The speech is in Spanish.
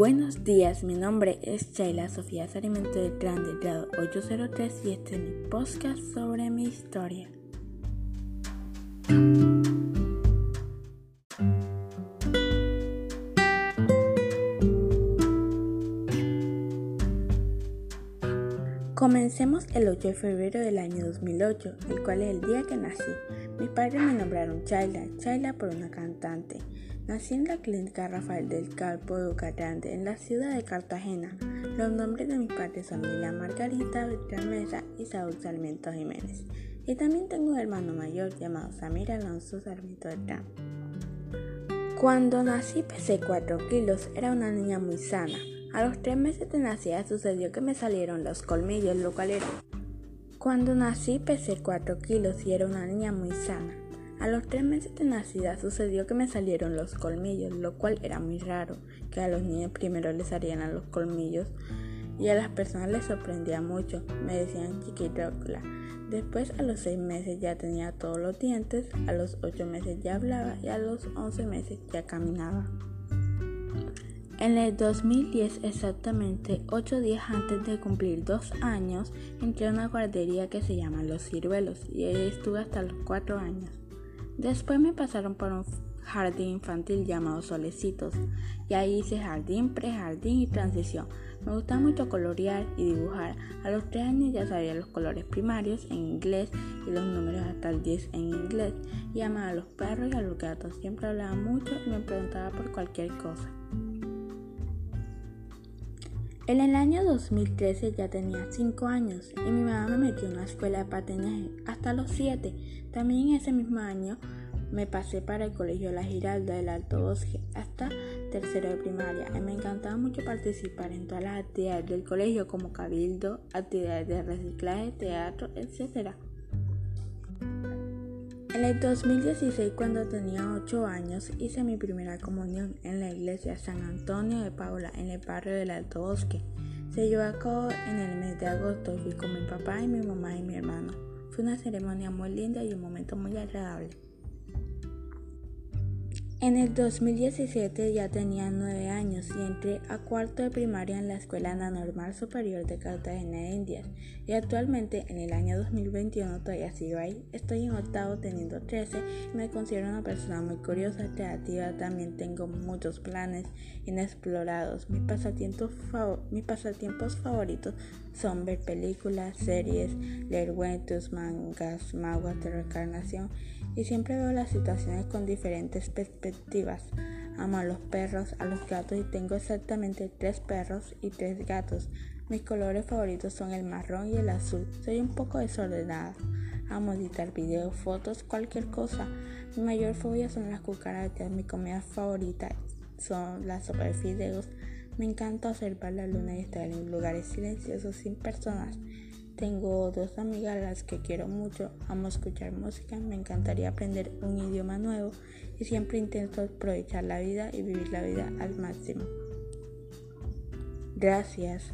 Buenos días, mi nombre es Chayla Sofía Sarimento del Plan del grado 803 y este es mi podcast sobre mi historia. Comencemos el 8 de febrero del año 2008, el cual es el día que nací. Mis padres me nombraron Chayla, Chayla por una cantante. Nací en la clínica Rafael del Calpo de Grande, en la ciudad de Cartagena. Los nombres de mis padres son Lila Margarita Beltrán Mesa y Saúl Sarmiento Jiménez. Y también tengo un hermano mayor llamado Samir Alonso Sarmiento Beltrán. Cuando nací pesé 4 kilos, era una niña muy sana. A los 3 meses de nacida sucedió que me salieron los colmillos, lo cual era... Cuando nací pesé 4 kilos y era una niña muy sana. A los tres meses de nacida sucedió que me salieron los colmillos, lo cual era muy raro, que a los niños primero les salieran los colmillos y a las personas les sorprendía mucho, me decían chiquitocla. Después a los seis meses ya tenía todos los dientes, a los ocho meses ya hablaba y a los once meses ya caminaba. En el 2010, exactamente ocho días antes de cumplir dos años, entré a una guardería que se llama Los Ciruelos y ahí estuve hasta los cuatro años. Después me pasaron por un jardín infantil llamado Solecitos y ahí hice jardín, prejardín y transición. Me gusta mucho colorear y dibujar. A los 3 años ya sabía los colores primarios en inglés y los números hasta el 10 en inglés. Y amaba a los perros y a los gatos. Siempre hablaba mucho y me preguntaba por cualquier cosa. En el año 2013 ya tenía 5 años y mi mamá me metió en una escuela de patinaje hasta los 7. También ese mismo año me pasé para el colegio La Giralda del Alto Bosque hasta tercero de primaria y me encantaba mucho participar en todas las actividades del colegio como cabildo, actividades de reciclaje, teatro, etc. En el 2016, cuando tenía 8 años, hice mi primera comunión en la iglesia San Antonio de Paula, en el barrio del Alto Bosque. Se llevó a cabo en el mes de agosto fui con mi papá mi mamá y mi hermano. Fue una ceremonia muy linda y un momento muy agradable. En el 2017 ya tenía 9 años y entré a cuarto de primaria en la Escuela Normal Superior de Cartagena de Indias y actualmente en el año 2021 todavía sigo ahí. Estoy en octavo teniendo 13 y me considero una persona muy curiosa, creativa, también tengo muchos planes inexplorados. Mis pasatiempos, favoritos son ver películas, series, leer cuentos, mangas, maguas de reencarnación y siempre veo las situaciones con diferentes perspectivas. Amo a los perros, a los gatos y tengo exactamente tres perros y tres gatos. Mis colores favoritos son el marrón y el azul. Soy un poco desordenada. Amo editar videos, fotos, cualquier cosa. Mi mayor fobia son las cucarachas. Mi comida favorita son las sopa de fideos. Me encanta observar la luna y estar en lugares silenciosos sin personas. Tengo dos amigas a las que quiero mucho, amo escuchar música, me encantaría aprender un idioma nuevo y siempre intento aprovechar la vida y vivir la vida al máximo. Gracias.